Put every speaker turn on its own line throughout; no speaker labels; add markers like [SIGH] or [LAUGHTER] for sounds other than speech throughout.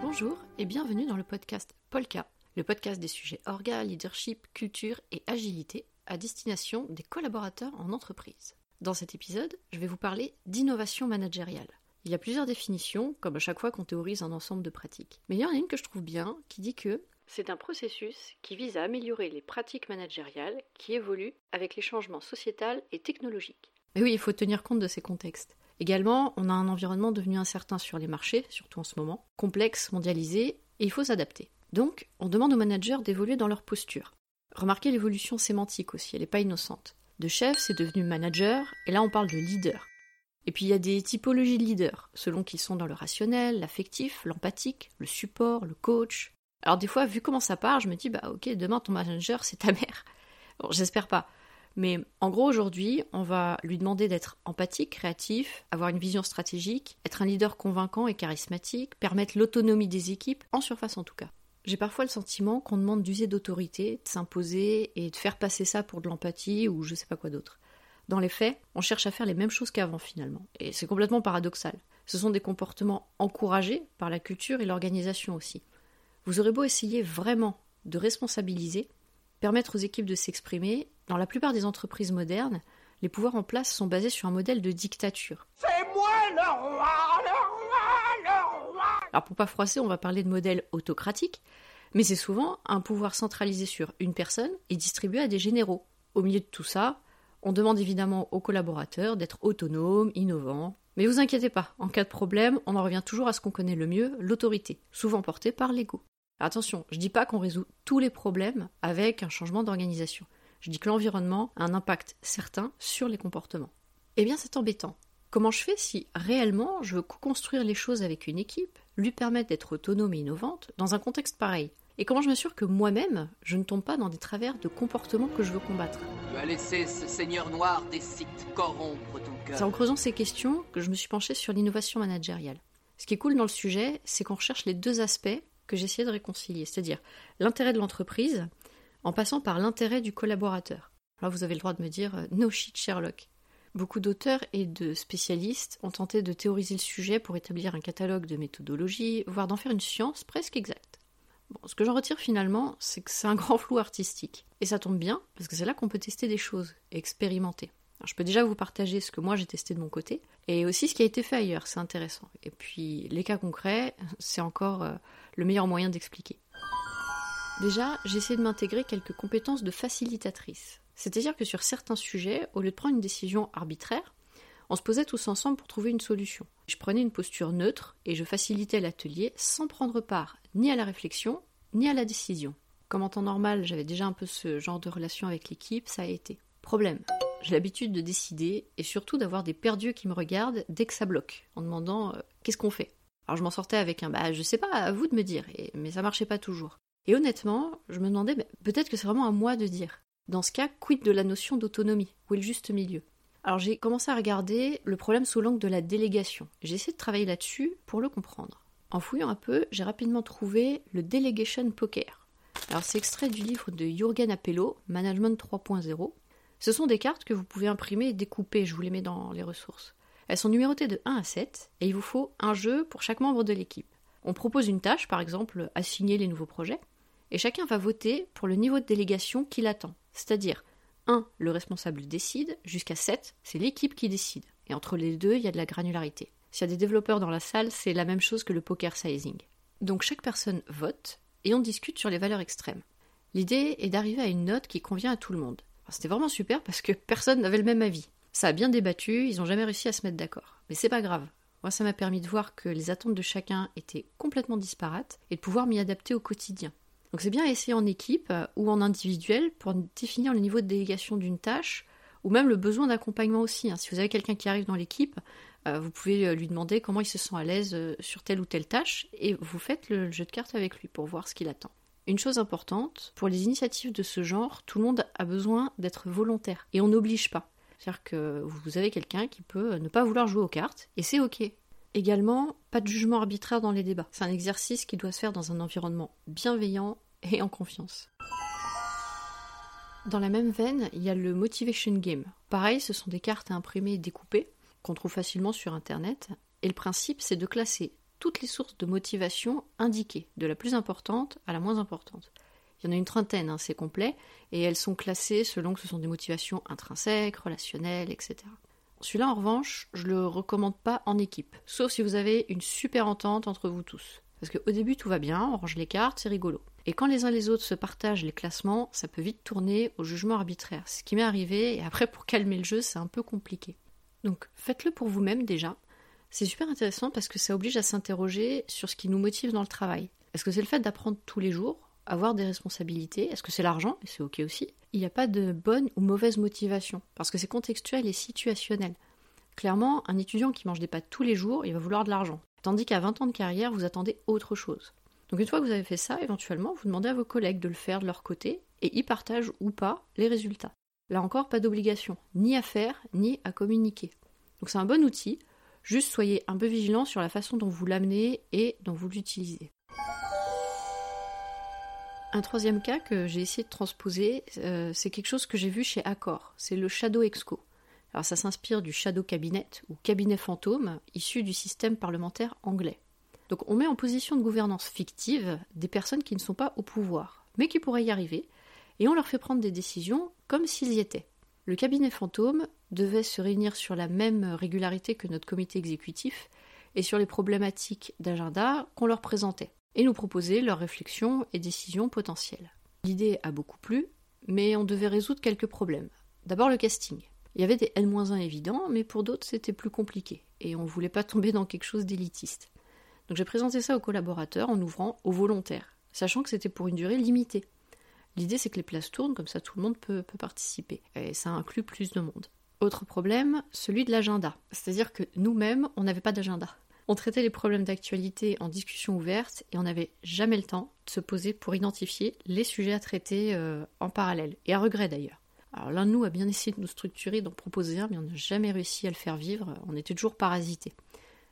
Bonjour et bienvenue dans le podcast Polka, le podcast des sujets orga, leadership, culture et agilité à destination des collaborateurs en entreprise. Dans cet épisode, je vais vous parler d'innovation managériale. Il y a plusieurs définitions, comme à chaque fois qu'on théorise un ensemble de pratiques. Mais il y en a une que je trouve bien, qui dit que c'est un processus qui vise à améliorer les pratiques managériales qui évoluent avec les changements sociétals et technologiques. Mais oui, il faut tenir compte de ces contextes. Également, on a un environnement devenu incertain sur les marchés, surtout en ce moment, complexe, mondialisé, et il faut s'adapter. Donc, on demande aux managers d'évoluer dans leur posture. Remarquez l'évolution sémantique aussi, elle n'est pas innocente. De chef, c'est devenu manager, et là on parle de leader. Et puis il y a des typologies de leaders, selon qu'ils sont dans le rationnel, l'affectif, l'empathique, le support, le coach. Alors des fois, vu comment ça part, je me dis, bah ok, demain ton manager, c'est ta mère. Bon, j'espère pas. Mais en gros, aujourd'hui, on va lui demander d'être empathique, créatif, avoir une vision stratégique, être un leader convaincant et charismatique, permettre l'autonomie des équipes, en surface en tout cas. J'ai parfois le sentiment qu'on demande d'user d'autorité, de s'imposer et de faire passer ça pour de l'empathie ou je sais pas quoi d'autre. Dans les faits, on cherche à faire les mêmes choses qu'avant finalement, et c'est complètement paradoxal. Ce sont des comportements encouragés par la culture et l'organisation aussi. Vous aurez beau essayer vraiment de responsabiliser, permettre aux équipes de s'exprimer, dans la plupart des entreprises modernes, les pouvoirs en place sont basés sur un modèle de dictature.
C'est moi le roi, le roi, le roi
Alors pour pas froisser, on va parler de modèle autocratique, mais c'est souvent un pouvoir centralisé sur une personne et distribué à des généraux. Au milieu de tout ça, on demande évidemment aux collaborateurs d'être autonomes, innovants. Mais vous inquiétez pas, en cas de problème, on en revient toujours à ce qu'on connaît le mieux, l'autorité, souvent portée par l'ego. Attention, je dis pas qu'on résout tous les problèmes avec un changement d'organisation. Je dis que l'environnement a un impact certain sur les comportements. Eh bien, c'est embêtant. Comment je fais si réellement je veux co-construire les choses avec une équipe, lui permettre d'être autonome et innovante dans un contexte pareil? Et comment je m'assure que moi-même, je ne tombe pas dans des travers de comportements que je veux combattre?
Tu as laissé ce seigneur noir des sites corrompre ton cœur.
C'est en creusant ces questions que je me suis penchée sur l'innovation managériale. Ce qui est cool dans le sujet, c'est qu'on recherche les deux aspects que j'essayais de réconcilier, c'est-à-dire l'intérêt de l'entreprise en passant par l'intérêt du collaborateur. Alors vous avez le droit de me dire euh, no shit Sherlock. Beaucoup d'auteurs et de spécialistes ont tenté de théoriser le sujet pour établir un catalogue de méthodologies, voire d'en faire une science presque exacte. Ce que j'en retire finalement, c'est que c'est un grand [LAUGHS] flou artistique. Et ça tombe bien, parce que c'est là qu'on peut tester des choses et expérimenter. Je peux déjà vous partager ce que moi j'ai testé de mon côté, et aussi ce qui a été fait ailleurs, c'est intéressant. Et puis les cas concrets, c'est encore euh, le meilleur moyen d'expliquer. Déjà, j'ai essayé de m'intégrer quelques compétences de facilitatrice. C'est-à-dire que sur certains sujets, au lieu de prendre une décision arbitraire, on se posait tous ensemble pour trouver une solution. Je prenais une posture neutre et je facilitais l'atelier sans prendre part ni à la réflexion ni à la décision. Comme en temps normal, j'avais déjà un peu ce genre de relation avec l'équipe, ça a été. Problème. J'ai l'habitude de décider et surtout d'avoir des perdus qui me regardent dès que ça bloque, en demandant euh, qu'est-ce qu'on fait? Alors je m'en sortais avec un bah je sais pas, à vous de me dire, mais ça marchait pas toujours. Et honnêtement, je me demandais peut-être que c'est vraiment à moi de dire. Dans ce cas, quid de la notion d'autonomie? Où est le juste milieu? Alors j'ai commencé à regarder le problème sous l'angle de la délégation. J'ai essayé de travailler là-dessus pour le comprendre. En fouillant un peu, j'ai rapidement trouvé le Delegation Poker. Alors c'est extrait du livre de Jürgen Appello, Management 3.0. Ce sont des cartes que vous pouvez imprimer et découper, je vous les mets dans les ressources. Elles sont numérotées de 1 à 7 et il vous faut un jeu pour chaque membre de l'équipe. On propose une tâche, par exemple assigner les nouveaux projets, et chacun va voter pour le niveau de délégation qu'il attend, c'est-à-dire 1, le responsable décide, jusqu'à 7, c'est l'équipe qui décide. Et entre les deux, il y a de la granularité. S'il y a des développeurs dans la salle, c'est la même chose que le poker sizing. Donc chaque personne vote et on discute sur les valeurs extrêmes. L'idée est d'arriver à une note qui convient à tout le monde. C'était vraiment super parce que personne n'avait le même avis. Ça a bien débattu, ils n'ont jamais réussi à se mettre d'accord. Mais c'est pas grave. Moi, ça m'a permis de voir que les attentes de chacun étaient complètement disparates et de pouvoir m'y adapter au quotidien. Donc c'est bien essayer en équipe euh, ou en individuel pour définir le niveau de délégation d'une tâche ou même le besoin d'accompagnement aussi. Hein. Si vous avez quelqu'un qui arrive dans l'équipe, euh, vous pouvez euh, lui demander comment il se sent à l'aise sur telle ou telle tâche et vous faites le jeu de cartes avec lui pour voir ce qu'il attend. Une chose importante, pour les initiatives de ce genre, tout le monde a besoin d'être volontaire et on n'oblige pas. C'est-à-dire que vous avez quelqu'un qui peut ne pas vouloir jouer aux cartes et c'est ok. Également, pas de jugement arbitraire dans les débats. C'est un exercice qui doit se faire dans un environnement bienveillant et en confiance. Dans la même veine, il y a le Motivation Game. Pareil, ce sont des cartes à imprimer et découper, qu'on trouve facilement sur Internet, et le principe c'est de classer toutes les sources de motivation indiquées, de la plus importante à la moins importante. Il y en a une trentaine, hein, c'est complet, et elles sont classées selon que ce sont des motivations intrinsèques, relationnelles, etc. Celui-là, en revanche, je le recommande pas en équipe, sauf si vous avez une super entente entre vous tous. Parce qu'au début, tout va bien, on range les cartes, c'est rigolo. Et quand les uns les autres se partagent les classements, ça peut vite tourner au jugement arbitraire. Ce qui m'est arrivé, et après, pour calmer le jeu, c'est un peu compliqué. Donc, faites-le pour vous-même déjà. C'est super intéressant parce que ça oblige à s'interroger sur ce qui nous motive dans le travail. Est-ce que c'est le fait d'apprendre tous les jours avoir des responsabilités? Est-ce que c'est l'argent? Et c'est ok aussi. Il n'y a pas de bonne ou mauvaise motivation, parce que c'est contextuel et situationnel. Clairement, un étudiant qui mange des pâtes tous les jours, il va vouloir de l'argent. Tandis qu'à 20 ans de carrière, vous attendez autre chose. Donc une fois que vous avez fait ça, éventuellement, vous demandez à vos collègues de le faire de leur côté, et ils partagent ou pas les résultats. Là encore, pas d'obligation, ni à faire, ni à communiquer. Donc c'est un bon outil, juste soyez un peu vigilant sur la façon dont vous l'amenez et dont vous l'utilisez. Un troisième cas que j'ai essayé de transposer, euh, c'est quelque chose que j'ai vu chez Accor. C'est le Shadow Exco. Alors ça s'inspire du Shadow Cabinet ou cabinet fantôme issu du système parlementaire anglais. Donc on met en position de gouvernance fictive des personnes qui ne sont pas au pouvoir, mais qui pourraient y arriver, et on leur fait prendre des décisions comme s'ils y étaient. Le cabinet fantôme devait se réunir sur la même régularité que notre comité exécutif et sur les problématiques d'agenda qu'on leur présentait et nous proposer leurs réflexions et décisions potentielles. L'idée a beaucoup plu, mais on devait résoudre quelques problèmes. D'abord le casting. Il y avait des N-1 évidents, mais pour d'autres c'était plus compliqué, et on ne voulait pas tomber dans quelque chose d'élitiste. Donc j'ai présenté ça aux collaborateurs en ouvrant aux volontaires, sachant que c'était pour une durée limitée. L'idée c'est que les places tournent, comme ça tout le monde peut participer, et ça inclut plus de monde. Autre problème, celui de l'agenda. C'est-à-dire que nous-mêmes, on n'avait pas d'agenda. On traitait les problèmes d'actualité en discussion ouverte et on n'avait jamais le temps de se poser pour identifier les sujets à traiter euh, en parallèle, et à regret d'ailleurs. Alors l'un de nous a bien essayé de nous structurer, d'en proposer un, mais on n'a jamais réussi à le faire vivre, on était toujours parasités.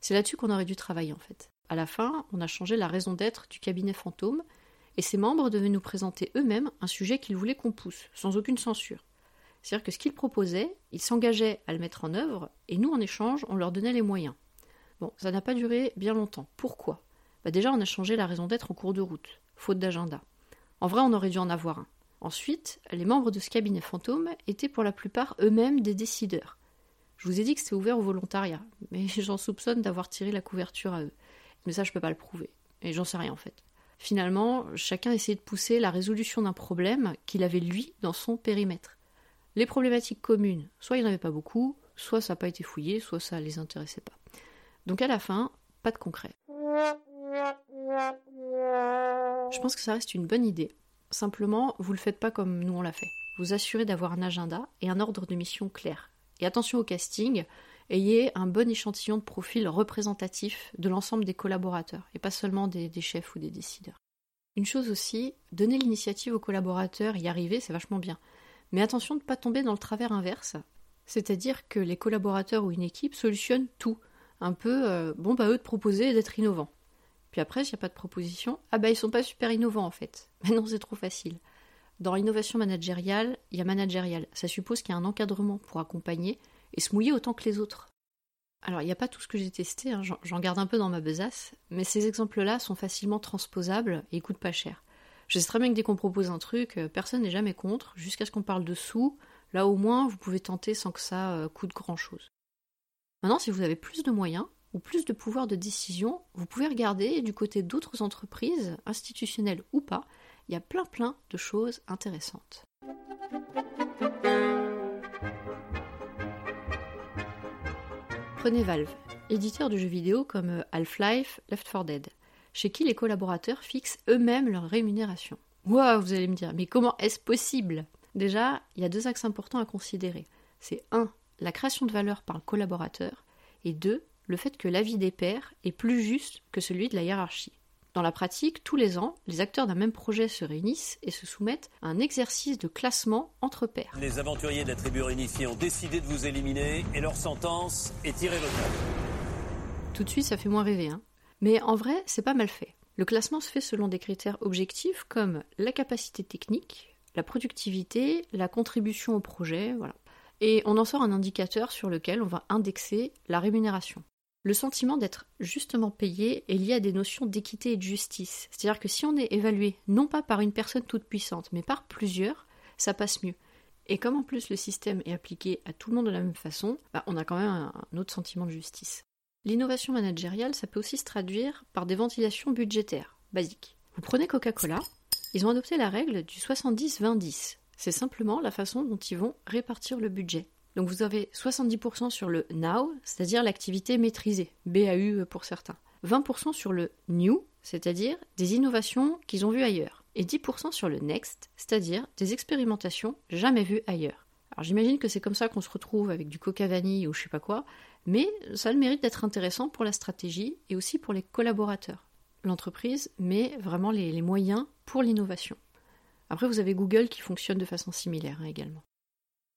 C'est là-dessus qu'on aurait dû travailler en fait. À la fin, on a changé la raison d'être du cabinet fantôme, et ses membres devaient nous présenter eux-mêmes un sujet qu'ils voulaient qu'on pousse, sans aucune censure. C'est-à-dire que ce qu'ils proposaient, ils s'engageaient à le mettre en œuvre, et nous, en échange, on leur donnait les moyens. Bon, ça n'a pas duré bien longtemps. Pourquoi? Bah Déjà, on a changé la raison d'être en cours de route, faute d'agenda. En vrai, on aurait dû en avoir un. Ensuite, les membres de ce cabinet fantôme étaient pour la plupart eux-mêmes des décideurs. Je vous ai dit que c'était ouvert au volontariat, mais [LAUGHS] j'en soupçonne d'avoir tiré la couverture à eux. Mais ça, je peux pas le prouver. Et j'en sais rien en fait. Finalement, chacun essayait de pousser la résolution d'un problème qu'il avait lui dans son périmètre. Les problématiques communes, soit il n'y en avait pas beaucoup, soit ça n'a pas été fouillé, soit ça ne les intéressait pas. Donc à la fin, pas de concret. Je pense que ça reste une bonne idée. Simplement, vous le faites pas comme nous on l'a fait. Vous assurez d'avoir un agenda et un ordre de mission clair. Et attention au casting, ayez un bon échantillon de profil représentatif de l'ensemble des collaborateurs, et pas seulement des, des, chefs ou des décideurs. Une chose aussi, donner l'initiative aux collaborateurs, y arriver, c'est vachement bien. Mais attention de ne pas tomber dans le travers inverse, c'est-à-dire que les collaborateurs ou une équipe solutionnent tout, un peu, euh, bon, bah eux de proposer d'être innovants. Puis après, s'il n'y a pas de proposition, ah bah ils sont pas super innovants en fait. [LAUGHS] Maintenant c'est trop facile. Dans l'innovation managériale, il y a managérial. Ça suppose qu'il y a un encadrement pour accompagner et se mouiller autant que les autres. Alors, il n'y a pas tout ce que j'ai testé, hein, j'en garde un peu dans ma besace, mais ces exemples-là sont facilement transposables et ils coûtent pas cher. Je sais très bien que dès qu'on propose un truc, euh, personne n'est jamais contre, jusqu'à ce qu'on parle de sous. Là, au moins, vous pouvez tenter sans que ça euh, coûte grand-chose. Maintenant, si vous avez plus de moyens ou plus de pouvoir de décision, vous pouvez regarder du côté d'autres entreprises, institutionnelles ou pas, il y a plein plein de choses intéressantes. Prenez Valve, éditeur de jeux vidéo comme Half-Life, Left 4 Dead, chez qui les collaborateurs fixent eux-mêmes leur rémunération. Waouh, vous allez me dire, mais comment est-ce possible? Déjà, il y a deux axes importants à considérer. C'est 1 la création de valeur par le collaborateur, et deux, le fait que l'avis des pairs est plus juste que celui de la hiérarchie. Dans la pratique, tous les ans, les acteurs d'un même projet se réunissent et se soumettent à un exercice de classement entre pairs.
Les aventuriers de la tribu réunifiée ont décidé de vous éliminer et leur sentence est irrévocable.
Tout de suite, ça fait moins rêver, hein. Mais en vrai, c'est pas mal fait. Le classement se fait selon des critères objectifs comme la capacité technique, la productivité, la contribution au projet, voilà et on en sort un indicateur sur lequel on va indexer la rémunération. Le sentiment d'être justement payé est lié à des notions d'équité et de justice. C'est-à-dire que si on est évalué non pas par une personne toute puissante, mais par plusieurs, ça passe mieux. Et comme en plus le système est appliqué à tout le monde de la même façon, bah, on a quand même un autre sentiment de justice. L'innovation managériale, ça peut aussi se traduire par des ventilations budgétaires, basiques. Vous prenez Coca-Cola, ils ont adopté la règle du 70-20-10. C'est simplement la façon dont ils vont répartir le budget. Donc vous avez 70% sur le now, c'est-à-dire l'activité maîtrisée, BAU pour certains. 20% sur le new, c'est-à-dire des innovations qu'ils ont vues ailleurs. Et 10% sur le next, c'est-à-dire des expérimentations jamais vues ailleurs. Alors j'imagine que c'est comme ça qu'on se retrouve avec du coca vanille ou je sais pas quoi, mais ça a le mérite d'être intéressant pour la stratégie et aussi pour les collaborateurs. L'entreprise met vraiment les, moyens pour l'innovation. Après, vous avez Google qui fonctionne de façon similaire hein, également.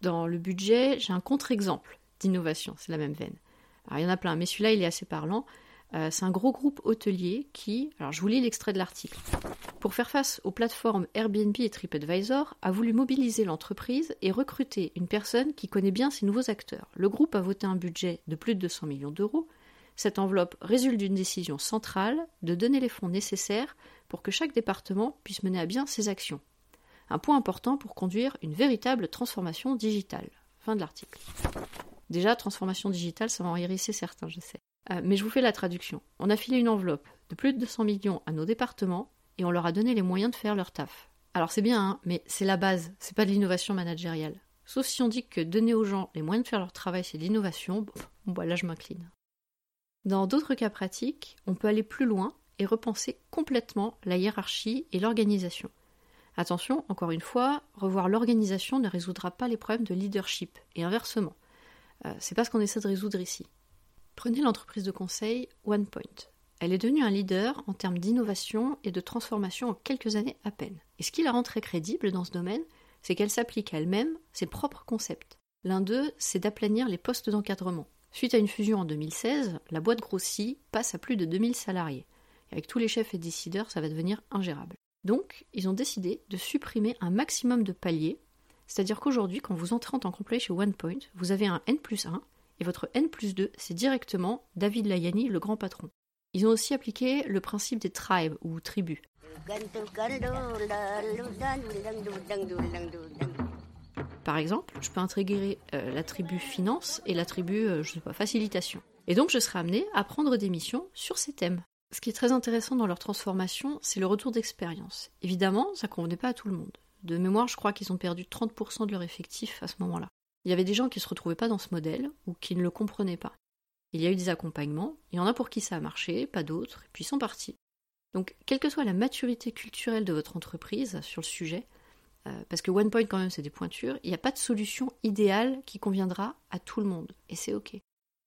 Dans le budget, j'ai un contre-exemple d'innovation, c'est la même veine. Alors, il y en a plein, mais celui-là, il est assez parlant. Euh, c'est un gros groupe hôtelier qui, alors je vous lis l'extrait de l'article, pour faire face aux plateformes Airbnb et TripAdvisor, a voulu mobiliser l'entreprise et recruter une personne qui connaît bien ces nouveaux acteurs. Le groupe a voté un budget de plus de 200 millions d'euros. Cette enveloppe résulte d'une décision centrale de donner les fonds nécessaires pour que chaque département puisse mener à bien ses actions. Un point important pour conduire une véritable transformation digitale. Fin de l'article. Déjà, transformation digitale, ça va en hérisser certains, je sais. Euh, mais je vous fais la traduction. On a filé une enveloppe de plus de 200 millions à nos départements et on leur a donné les moyens de faire leur taf. Alors c'est bien, hein, mais c'est la base, c'est pas de l'innovation managériale. Sauf si on dit que donner aux gens les moyens de faire leur travail, c'est de l'innovation, bon, bah là je m'incline. Dans d'autres cas pratiques, on peut aller plus loin et repenser complètement la hiérarchie et l'organisation. Attention, encore une fois, revoir l'organisation ne résoudra pas les problèmes de leadership, et inversement. Euh, c'est pas ce qu'on essaie de résoudre ici. Prenez l'entreprise de conseil OnePoint. Elle est devenue un leader en termes d'innovation et de transformation en quelques années à peine. Et ce qui la rend très crédible dans ce domaine, c'est qu'elle s'applique à elle-même ses propres concepts. L'un d'eux, c'est d'aplanir les postes d'encadrement. Suite à une fusion en 2016, la boîte grossit, passe à plus de 2000 salariés. Et avec tous les chefs et décideurs, ça va devenir ingérable. Donc, ils ont décidé de supprimer un maximum de paliers, c'est-à-dire qu'aujourd'hui, quand vous entrez en tant qu'employé chez OnePoint, vous avez un N plus 1, et votre N plus 2, c'est directement David Layani, le grand patron. Ils ont aussi appliqué le principe des tribes ou tribus. Par exemple, je peux intégrer euh, la tribu finance et la tribu, euh, facilitation. Et donc je serai amené à prendre des missions sur ces thèmes. Ce qui est très intéressant dans leur transformation, c'est le retour d'expérience. Évidemment, ça ne convenait pas à tout le monde. De mémoire, je crois qu'ils ont perdu 30% de leur effectif à ce moment-là. Il y avait des gens qui ne se retrouvaient pas dans ce modèle ou qui ne le comprenaient pas. Il y a eu des accompagnements, il y en a pour qui ça a marché, pas d'autres, et puis ils sont partis. Donc, quelle que soit la maturité culturelle de votre entreprise sur le sujet, euh, parce que OnePoint quand même c'est des pointures, il n'y a pas de solution idéale qui conviendra à tout le monde, et c'est ok.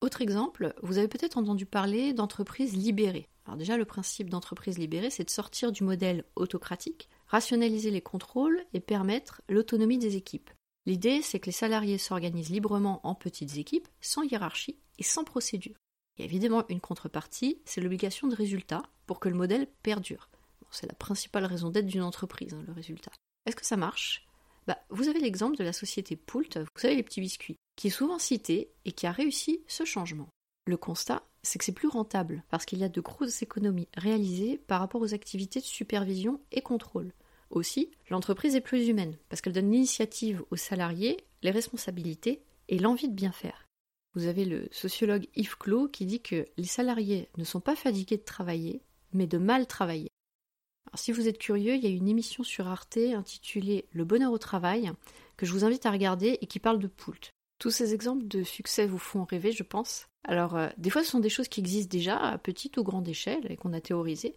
Autre exemple, vous avez peut-être entendu parler d'entreprise libérée. Alors déjà, le principe d'entreprise libérée, c'est de sortir du modèle autocratique, rationaliser les contrôles et permettre l'autonomie des équipes. L'idée, c'est que les salariés s'organisent librement en petites équipes, sans hiérarchie et sans procédure. A évidemment une contrepartie, c'est l'obligation de résultat pour que le modèle perdure. c'est la principale raison d'être d'une entreprise, hein, le résultat. Est-ce que ça marche? Bah, Vous avez l'exemple de la société Poult, vous savez les petits biscuits, qui est souvent cité et qui a réussi ce changement. Le constat, c'est que c'est plus rentable parce qu'il y a de grosses économies réalisées par rapport aux activités de supervision et contrôle. Aussi, l'entreprise est plus humaine, parce qu'elle donne l'initiative aux salariés, les responsabilités et l'envie de bien faire. Vous avez le sociologue Yves Clos qui dit que les salariés ne sont pas fatigués de travailler, mais de mal travailler. Si vous êtes curieux, il y a une émission sur Arte intitulée Le bonheur au travail que je vous invite à regarder et qui parle de Poult. Tous ces exemples de succès vous font rêver, je pense. Alors, euh, des fois, ce sont des choses qui existent déjà à petite ou grande échelle et qu'on a théorisées,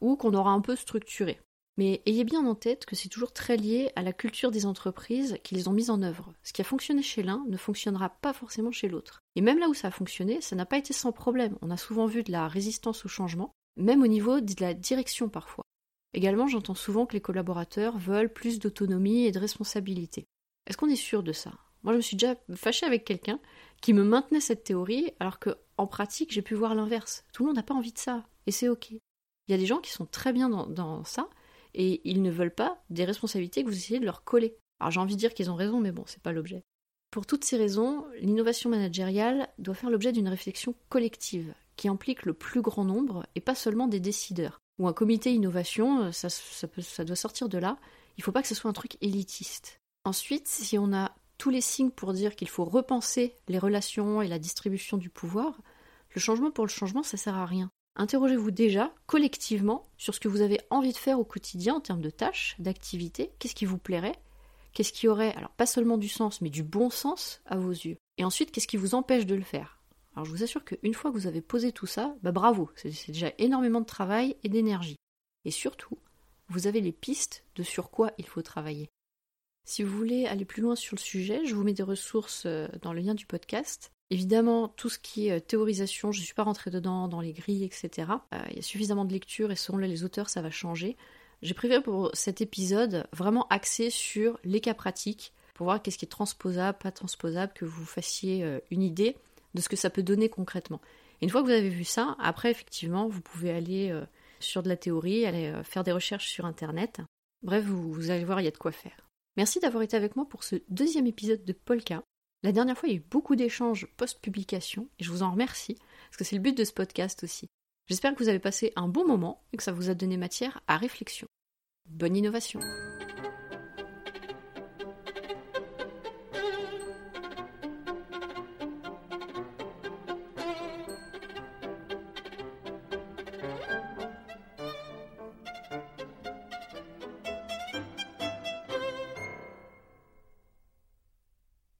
ou qu'on aura un peu structurées. Mais ayez bien en tête que c'est toujours très lié à la culture des entreprises qui les ont mises en œuvre. Ce qui a fonctionné chez l'un ne fonctionnera pas forcément chez l'autre. Et même là où ça a fonctionné, ça n'a pas été sans problème. On a souvent vu de la résistance au changement, même au niveau de la direction parfois. Également, j'entends souvent que les collaborateurs veulent plus d'autonomie et de responsabilité. Est-ce qu'on est sûr de ça? Moi, je me suis déjà fâchée avec quelqu'un qui me maintenait cette théorie, alors que en pratique, j'ai pu voir l'inverse. Tout le monde n'a pas envie de ça, et c'est ok. Il y a des gens qui sont très bien dans ça, et ils ne veulent pas des responsabilités que vous essayez de leur coller. Alors j'ai envie de dire qu'ils ont raison, mais bon, c'est pas l'objet. Pour toutes ces raisons, l'innovation managériale doit faire l'objet d'une réflexion collective qui implique le plus grand nombre et pas seulement des décideurs. Ou un comité innovation, ça, doit sortir de là. Il faut pas que ce soit un truc élitiste. Ensuite, si on a tous les signes pour dire qu'il faut repenser les relations et la distribution du pouvoir, le changement pour le changement, ça sert à rien. Interrogez-vous déjà, collectivement, sur ce que vous avez envie de faire au quotidien en termes de tâches, d'activités, qu'est-ce qui vous plairait, qu'est-ce qui aurait, alors pas seulement du sens, mais du bon sens à vos yeux? Et ensuite, qu'est-ce qui vous empêche de le faire? Alors je vous assure qu'une fois que vous avez posé tout ça, bah bravo, c'est déjà énormément de travail et d'énergie. Et surtout, vous avez les pistes de sur quoi il faut travailler. Si vous voulez aller plus loin sur le sujet, je vous mets des ressources euh, dans le lien du podcast. Évidemment, tout ce qui est euh, théorisation, je ne suis pas rentrée dedans, dans les grilles, etc. Euh, il y a suffisamment de lecture et selon les auteurs, ça va changer. J'ai préféré pour cet épisode vraiment axer sur les cas pratiques, pour voir qu'est-ce qui est transposable, pas transposable, que vous fassiez une idée de ce que ça peut donner concrètement. Une fois que vous avez vu ça, après, effectivement, vous pouvez aller sur de la théorie, aller faire des recherches sur Internet. Bref, vous allez voir, il y a de quoi faire. Merci d'avoir été avec moi pour ce deuxième épisode de Polka. La dernière fois, il y a eu beaucoup d'échanges post-publication et je vous en remercie parce que c'est le but de ce podcast aussi. J'espère que vous avez passé un bon moment et que ça vous a donné matière à réflexion. Bonne innovation!